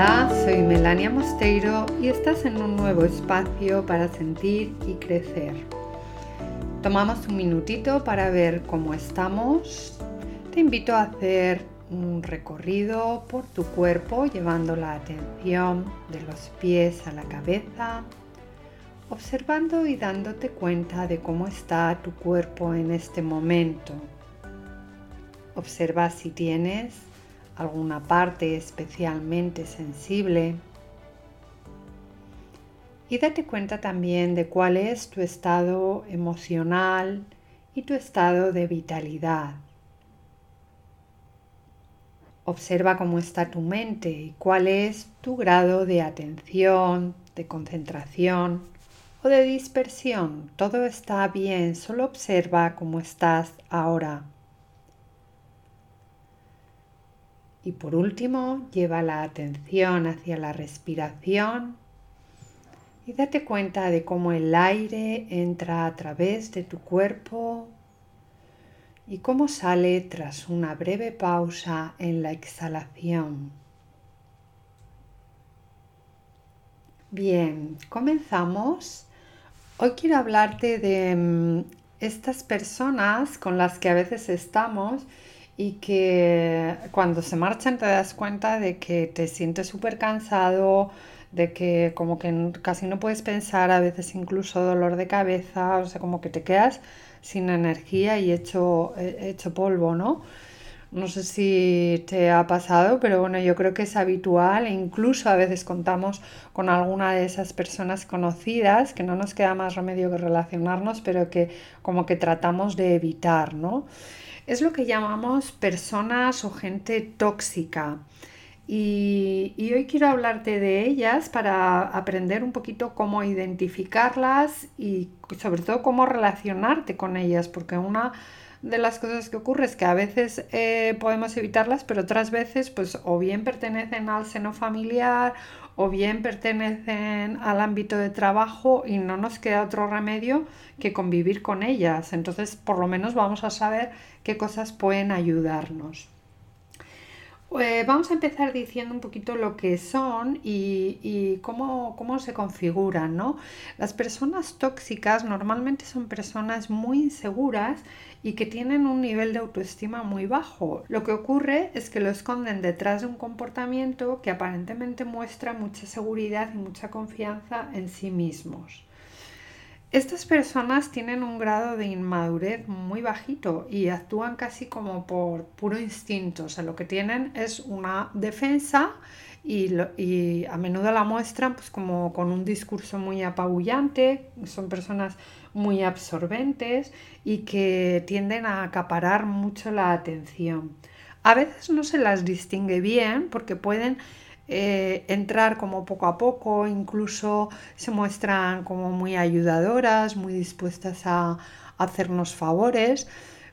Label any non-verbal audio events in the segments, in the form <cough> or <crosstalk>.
Hola, soy Melania Mosteiro y estás en un nuevo espacio para sentir y crecer. Tomamos un minutito para ver cómo estamos. Te invito a hacer un recorrido por tu cuerpo llevando la atención de los pies a la cabeza, observando y dándote cuenta de cómo está tu cuerpo en este momento. Observa si tienes alguna parte especialmente sensible. Y date cuenta también de cuál es tu estado emocional y tu estado de vitalidad. Observa cómo está tu mente y cuál es tu grado de atención, de concentración o de dispersión. Todo está bien, solo observa cómo estás ahora. Y por último, lleva la atención hacia la respiración y date cuenta de cómo el aire entra a través de tu cuerpo y cómo sale tras una breve pausa en la exhalación. Bien, comenzamos. Hoy quiero hablarte de mm, estas personas con las que a veces estamos y que cuando se marchan te das cuenta de que te sientes súper cansado, de que como que casi no puedes pensar, a veces incluso dolor de cabeza, o sea, como que te quedas sin energía y hecho, hecho polvo, ¿no? No sé si te ha pasado, pero bueno, yo creo que es habitual e incluso a veces contamos con alguna de esas personas conocidas que no nos queda más remedio que relacionarnos, pero que como que tratamos de evitar, ¿no? Es lo que llamamos personas o gente tóxica. Y, hoy quiero hablarte de ellas para aprender un poquito cómo identificarlas y sobre todo cómo relacionarte con ellas, porque una de las cosas que ocurre es que a veces eh, podemos evitarlas, pero otras veces pues o bien pertenecen al seno familiar o bien pertenecen al ámbito de trabajo y no nos queda otro remedio que convivir con ellas. Entonces, por lo menos vamos a saber qué cosas pueden ayudarnos. Eh, vamos a empezar diciendo un poquito lo que son y, cómo, cómo, se configuran. ¿no? Las personas tóxicas normalmente son personas muy inseguras y que tienen un nivel de autoestima muy bajo. Lo que ocurre es que lo esconden detrás de un comportamiento que aparentemente muestra mucha seguridad y mucha confianza en sí mismos. Estas personas tienen un grado de inmadurez muy bajito y actúan casi como por puro instinto. O sea, lo que tienen es una defensa y, a menudo la muestran pues como con un discurso muy apabullante. Son personas muy absorbentes y que tienden a acaparar mucho la atención. A veces no se las distingue bien porque pueden eh, entrar como poco a poco, incluso se muestran como muy ayudadoras, muy dispuestas a, hacernos favores,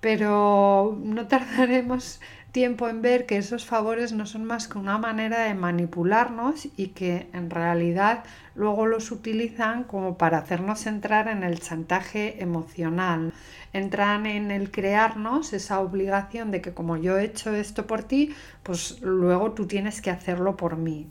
pero no tardaremos tiempo en ver que esos favores no son más que una manera de manipularnos y que en realidad luego los utilizan como para hacernos entrar en el chantaje emocional. Entran en el crearnos esa obligación de que como yo he hecho esto por ti, pues luego tú tienes que hacerlo por mí.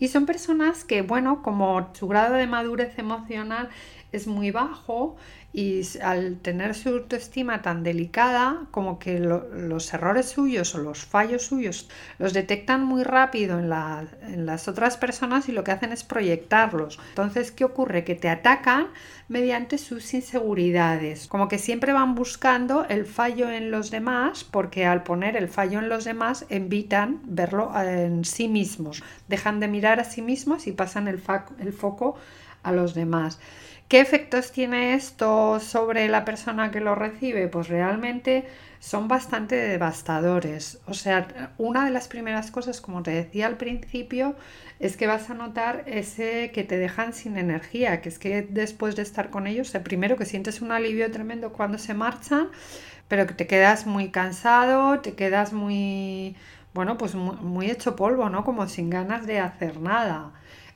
Y son personas que, bueno, como su grado de madurez emocional es muy bajo y al tener su autoestima tan delicada, como que los errores suyos o los fallos suyos los detectan muy rápido en, en, las otras personas y lo que hacen es proyectarlos. Entonces, ¿qué ocurre? Que te atacan mediante sus inseguridades, como que siempre van buscando el fallo en los demás, porque al poner el fallo en los demás evitan verlo en sí mismos, dejan de mirar a sí mismos y pasan el, el foco a los demás. ¿Qué efectos tiene esto sobre la persona que lo recibe? Pues realmente son bastante devastadores. O sea, una de las primeras cosas, como te decía al principio, es que vas a notar ese que te dejan sin energía, que es que después de estar con ellos, primero que sientes un alivio tremendo cuando se marchan, pero que te quedas muy cansado, te quedas muy, bueno, pues muy, muy hecho polvo, ¿no? Como sin ganas de hacer nada.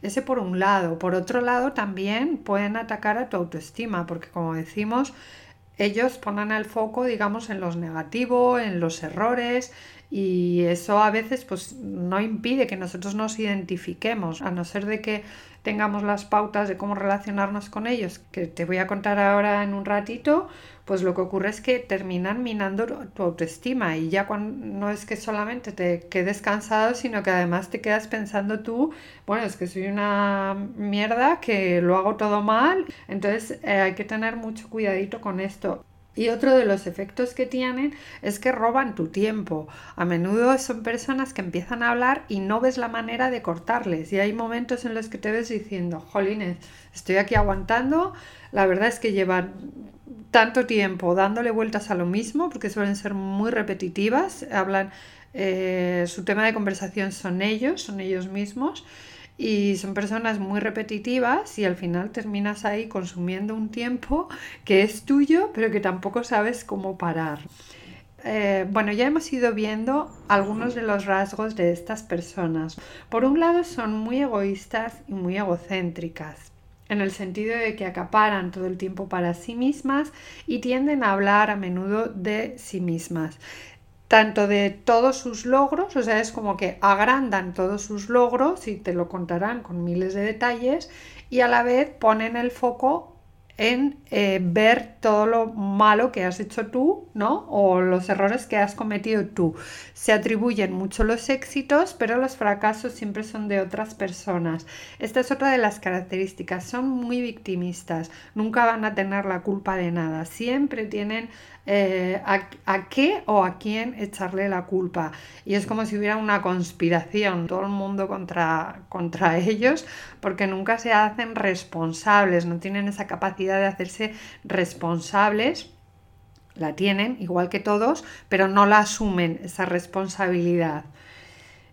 Ese por un lado. Por otro lado, también pueden atacar a tu autoestima, porque como decimos, ellos ponen el foco, digamos, en los negativos, en los errores Y eso a veces pues no impide que nosotros nos identifiquemos, a no ser de que tengamos las pautas de cómo relacionarnos con ellos, que te voy a contar ahora en un ratito, pues lo que ocurre es que terminan minando tu autoestima y ya cuando, no es que solamente te quedes cansado, sino que además te quedas pensando tú, bueno, es que soy una mierda, que lo hago todo mal, entonces eh, hay que tener mucho cuidadito con esto. Y otro de los efectos que tienen es que roban tu tiempo. A menudo son personas que empiezan a hablar y no ves la manera de cortarles. Y hay momentos en los que te ves diciendo, jolines, estoy aquí aguantando. La verdad es que llevan tanto tiempo dándole vueltas a lo mismo, porque suelen ser muy repetitivas. Hablan, eh, su tema de conversación son ellos, son ellos mismos y son personas muy repetitivas y al final terminas ahí consumiendo un tiempo que es tuyo pero que tampoco sabes cómo parar. Eh, bueno, ya hemos ido viendo algunos de los rasgos de estas personas. Por un lado son muy egoístas y muy egocéntricas en el sentido de que acaparan todo el tiempo para sí mismas y tienden a hablar a menudo de sí mismas tanto de todos sus logros, o sea, es como que agrandan todos sus logros y te lo contarán con miles de detalles y a la vez ponen el foco en eh, ver todo lo malo que has hecho tú, ¿no? O los errores que has cometido tú. Se atribuyen mucho los éxitos, pero los fracasos siempre son de otras personas. Esta es otra de las características. Son muy victimistas. Nunca van a tener la culpa de nada. Siempre tienen eh, a, qué o a quién echarle la culpa. Y es como si hubiera una conspiración, todo el mundo contra, contra <laughs> ellos, porque nunca se hacen responsables, no tienen esa capacidad de hacerse responsables. La tienen, igual que todos, pero no la asumen esa responsabilidad.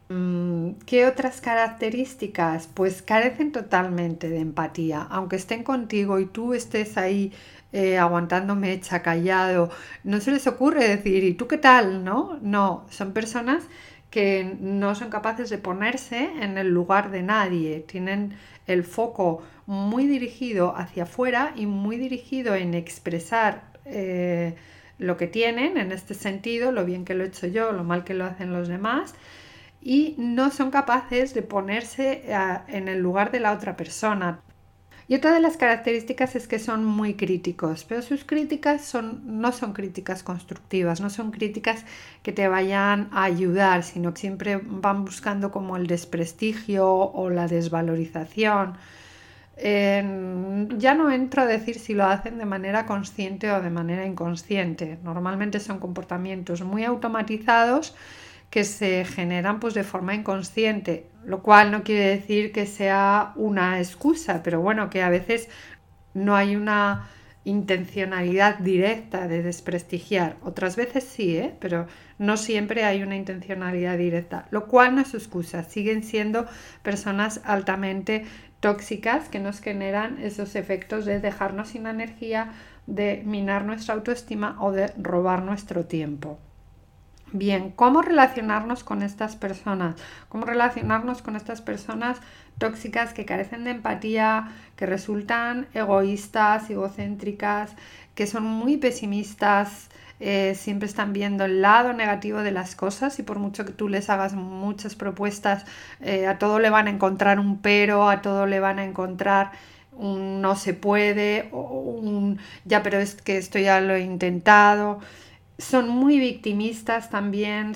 Mm, ¿Qué otras características? Pues carecen totalmente de empatía. Aunque estén contigo y tú estés ahí eh, aguantándome hecha callado. No se les ocurre decir, ¿y tú qué tal? No, no, son personas que no son capaces de ponerse en el lugar de nadie, tienen el foco muy dirigido hacia afuera y muy dirigido en expresar eh, lo que tienen en este sentido, lo bien que lo he hecho yo, lo mal que lo hacen los demás, y no son capaces de ponerse eh, en el lugar de la otra persona. Y otra de las características es que son muy críticos, pero sus críticas no son críticas constructivas, no son críticas que te vayan a ayudar, sino que siempre van buscando como el desprestigio o la desvalorización. ya no entro a decir si lo hacen de manera consciente o de manera inconsciente. Normalmente son comportamientos muy automatizados que se generan pues de forma inconsciente, lo cual no quiere decir que sea una excusa, pero bueno, que a veces no hay una intencionalidad directa de desprestigiar. Otras veces sí, ¿eh? pero no siempre hay una intencionalidad directa, lo cual no es excusa. Siguen siendo personas altamente tóxicas que nos generan esos efectos de dejarnos sin energía, de minar nuestra autoestima o de robar nuestro tiempo. Bien, ¿cómo relacionarnos con estas personas? ¿Cómo relacionarnos con estas personas tóxicas que carecen de empatía, que resultan egoístas, egocéntricas, que son muy pesimistas, eh, siempre están viendo el lado negativo de las cosas y por mucho que tú les hagas muchas propuestas, eh, a todo le van a encontrar un pero, a todo le van a encontrar un no se puede, o un ya pero es que esto ya lo he intentado son muy victimistas también,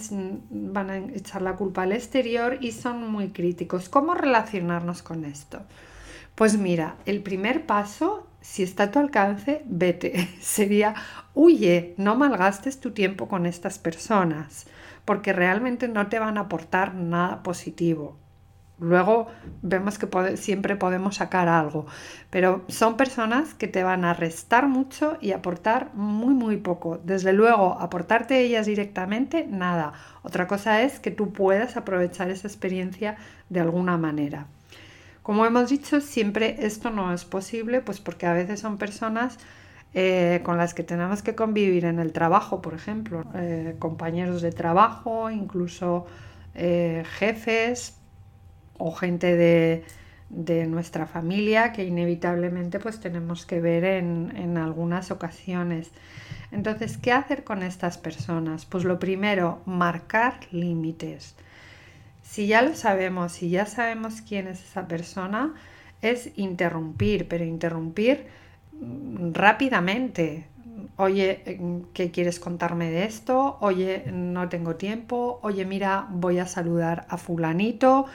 van a echar la culpa al exterior y son muy críticos. ¿Cómo relacionarnos con esto? Pues mira, el primer paso, si está a tu alcance, vete. <laughs> Sería, huye, no malgastes tu tiempo con estas personas, porque realmente no te van a aportar nada positivo. Luego vemos que siempre podemos sacar algo, pero son personas que te van a restar mucho y aportar muy, muy poco. Desde luego, aportarte ellas directamente, nada. Otra cosa es que tú puedas aprovechar esa experiencia de alguna manera. Como hemos dicho, siempre esto no es posible, pues porque a veces son personas eh, con las que tenemos que convivir en el trabajo, por ejemplo, eh, compañeros de trabajo, incluso eh, jefes, o gente de, de nuestra familia que inevitablemente pues tenemos que ver en, en algunas ocasiones. Entonces, ¿qué hacer con estas personas? Pues lo primero, marcar límites. Si ya lo sabemos, si ya sabemos quién es esa persona, es interrumpir, pero interrumpir mm, rápidamente. Oye, ¿qué quieres contarme de esto? Oye, no tengo tiempo. Oye, mira, voy a saludar a fulanito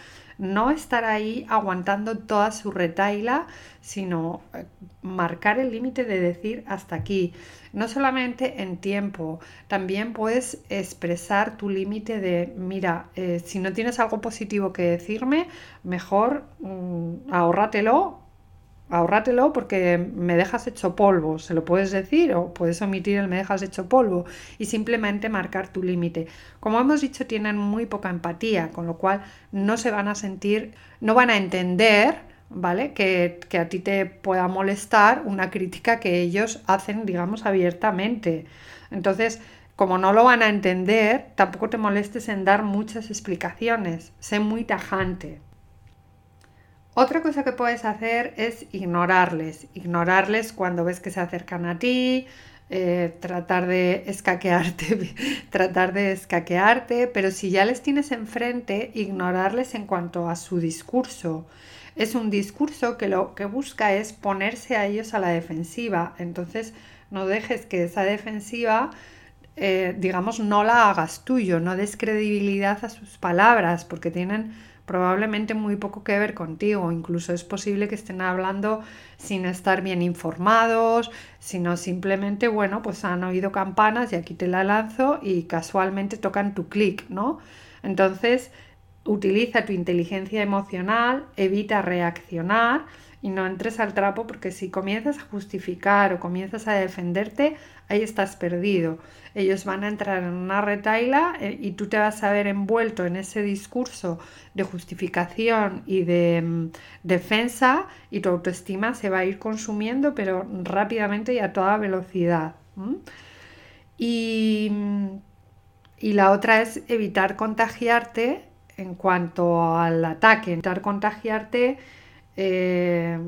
no estar ahí aguantando toda su retaila, sino eh, marcar el límite de decir hasta aquí. No solamente en tiempo, también puedes expresar tu límite de, mira, eh, si no tienes algo positivo que decirme, mejor mm, ahórratelo ahórratelo porque me dejas hecho polvo, se lo puedes decir o puedes omitir el me dejas hecho polvo y simplemente marcar tu límite. Como hemos dicho, tienen muy poca empatía, con lo cual no se van a sentir, no van a entender, ¿vale? Que, que a ti te pueda molestar una crítica que ellos hacen, digamos, abiertamente. Entonces, como no lo van a entender, tampoco te molestes en dar muchas explicaciones, sé muy tajante. Otra cosa que puedes hacer es ignorarles, ignorarles cuando ves que se acercan a ti, eh, tratar de escaquearte, <laughs> tratar de escaquearte, pero si ya les tienes enfrente, ignorarles en cuanto a su discurso. Es un discurso que lo que busca es ponerse a ellos a la defensiva, entonces no dejes que esa defensiva eh, digamos, no la hagas tuyo, no des credibilidad a sus palabras, porque tienen probablemente muy poco que ver contigo. Incluso es posible que estén hablando sin estar bien informados, sino simplemente, bueno, pues han oído campanas y aquí te la lanzo y casualmente tocan tu clic, ¿no? Entonces, utiliza tu inteligencia emocional, evita reaccionar y no entres al trapo porque si comienzas a justificar o comienzas a defenderte, ahí estás perdido. Ellos van a entrar en una retaila eh, y tú te vas a ver envuelto en ese discurso de justificación y de mm, defensa y tu autoestima se va a ir consumiendo pero rápidamente y a toda velocidad. Y, mm, y la otra es evitar contagiarte en cuanto al ataque, evitar contagiarte eh,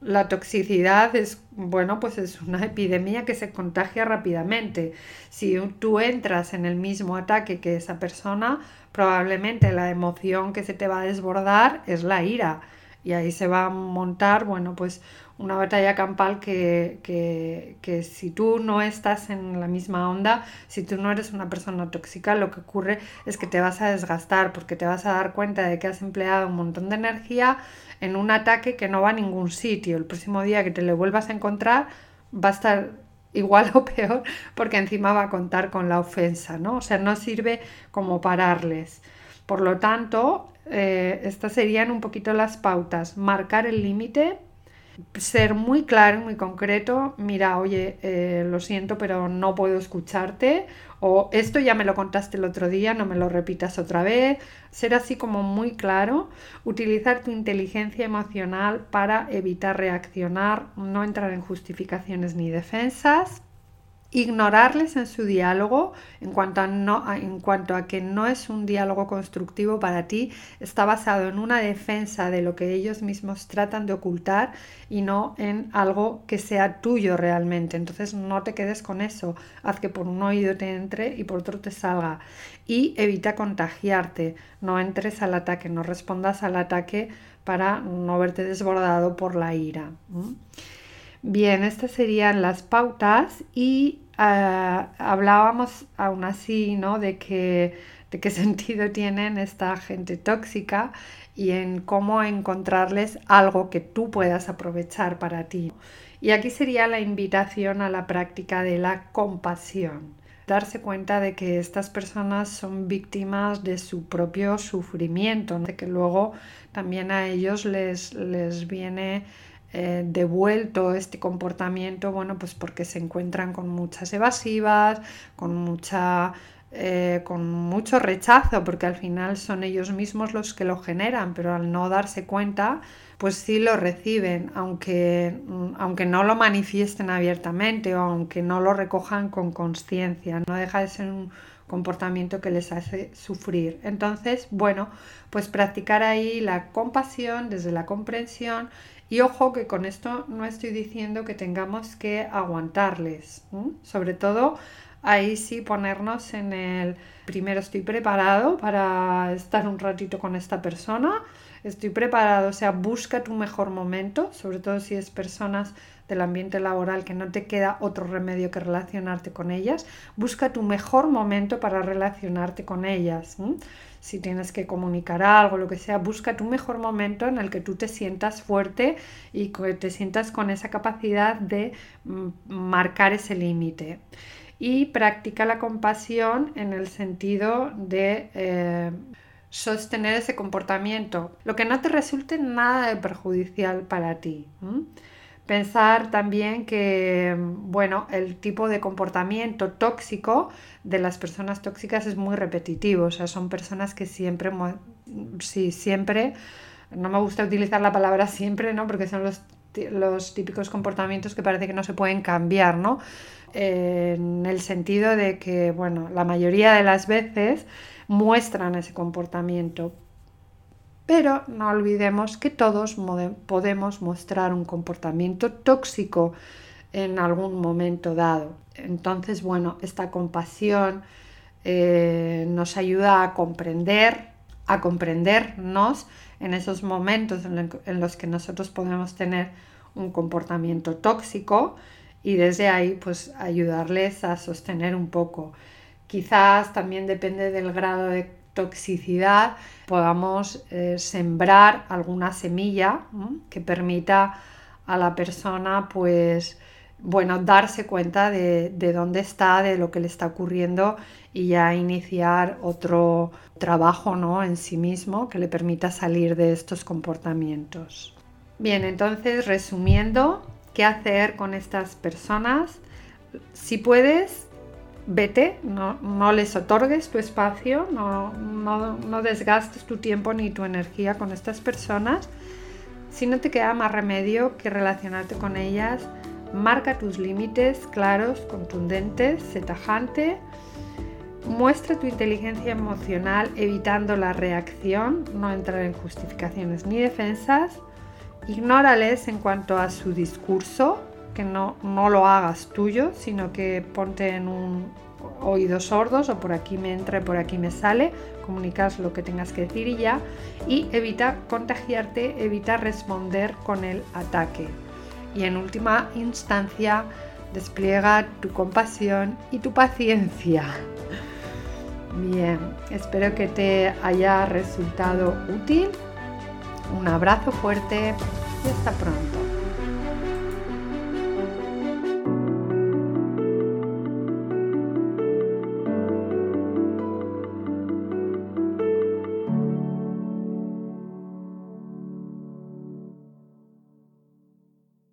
la toxicidad es, bueno, pues es una epidemia que se contagia rápidamente. Si tú entras en el mismo ataque que esa persona, probablemente la emoción que se te va a desbordar es la ira. Y ahí se va a montar, bueno, pues una batalla campal que, que, si tú no estás en la misma onda, si tú no eres una persona tóxica, lo que ocurre es que te vas a desgastar porque te vas a dar cuenta de que has empleado un montón de energía en un ataque que no va a ningún sitio. El próximo día que te lo vuelvas a encontrar va a estar igual <laughs> o peor porque encima va a contar con la ofensa, ¿no? O sea, no sirve como pararles. Por lo tanto, eh, estas serían un poquito las pautas. Marcar el límite ser muy claro, muy concreto, mira, oye, eh, lo siento, pero no puedo escucharte, o esto ya me lo contaste el otro día, no me lo repitas otra vez, ser así como muy claro, utilizar tu inteligencia emocional para evitar reaccionar, no entrar en justificaciones ni defensas, ignorarles en su diálogo en cuanto, a que no es un diálogo constructivo para ti, está basado en una defensa de lo que ellos mismos tratan de ocultar y no en algo que sea tuyo realmente. Entonces no te quedes con eso, haz que por un oído te entre y por otro te salga. Y evita contagiarte, no entres al ataque, no respondas al ataque para no verte desbordado por la ira. Bien, estas serían las pautas y Hablábamos aún así, ¿no? De, que, de qué <laughs> sentido tienen esta gente tóxica y en cómo encontrarles algo que tú puedas aprovechar para ti. Y aquí sería la invitación a la práctica de la compasión. Darse cuenta de que estas personas son víctimas de su propio sufrimiento, de que luego también a ellos les, les viene eh, devuelto este comportamiento, bueno, pues porque se encuentran con muchas evasivas, con mucha eh, con mucho rechazo, porque al final son ellos mismos los que lo generan, pero al no darse cuenta, pues sí lo reciben, aunque, mm, aunque no lo manifiesten abiertamente o aunque no lo recojan con conciencia. No deja de ser un comportamiento que les hace sufrir. Entonces, bueno, pues practicar ahí la compasión desde la comprensión y ojo que con esto no estoy diciendo que tengamos que aguantarles, sobre todo ahí sí ponernos en el primero estoy preparado para estar un ratito con esta persona, estoy preparado, o sea, busca tu mejor momento, sobre todo si es personas del ambiente laboral que no te queda otro remedio que relacionarte con ellas, busca tu mejor momento para relacionarte con ellas. Si tienes que comunicar algo, lo que sea, busca tu mejor momento en el que tú te sientas fuerte y que te sientas con esa capacidad de mm, marcar ese límite y practica la compasión en el sentido de eh, sostener ese comportamiento, lo que no te resulte nada de perjudicial para ti. Pensar también que, bueno, el tipo de comportamiento tóxico de las personas tóxicas es muy repetitivo, o sea, son personas que siempre, sí, siempre, no me gusta utilizar la palabra siempre, ¿no? Porque son los, los típicos comportamientos que parece que no se pueden cambiar, ¿no? en el sentido de que, bueno, la mayoría de las veces muestran ese comportamiento. Pero no olvidemos que todos podemos mostrar un comportamiento tóxico en algún momento dado. Entonces, bueno, esta compasión eh, nos ayuda a comprender, a comprendernos en esos momentos en los que nosotros podemos tener un comportamiento tóxico y desde ahí pues ayudarles a sostener un poco. Quizás también depende del grado de toxicidad, podamos eh, sembrar alguna semilla que permita a la persona pues bueno, darse cuenta de, de, dónde está, de lo que le está ocurriendo y ya iniciar otro trabajo ¿no? en sí mismo que le permita salir de estos comportamientos. Bien, entonces resumiendo, qué hacer con estas personas. Si puedes, vete, no, les otorgues tu espacio, no, no, desgastes tu tiempo ni tu energía con estas personas. Si no te queda más remedio que relacionarte con ellas, marca tus límites claros, contundentes, sé tajante. Muestra tu inteligencia emocional evitando la reacción, no entrar en justificaciones ni defensas. Ignórales en cuanto a su discurso, que no, no lo hagas tuyo, sino que ponte en un oídos sordos o por aquí me entra y por aquí me sale, comunicas lo que tengas que decir y ya, y evita contagiarte, evita responder con el ataque. Y en última instancia, despliega tu compasión y tu paciencia. Bien, espero que te haya resultado útil un abrazo fuerte y hasta pronto.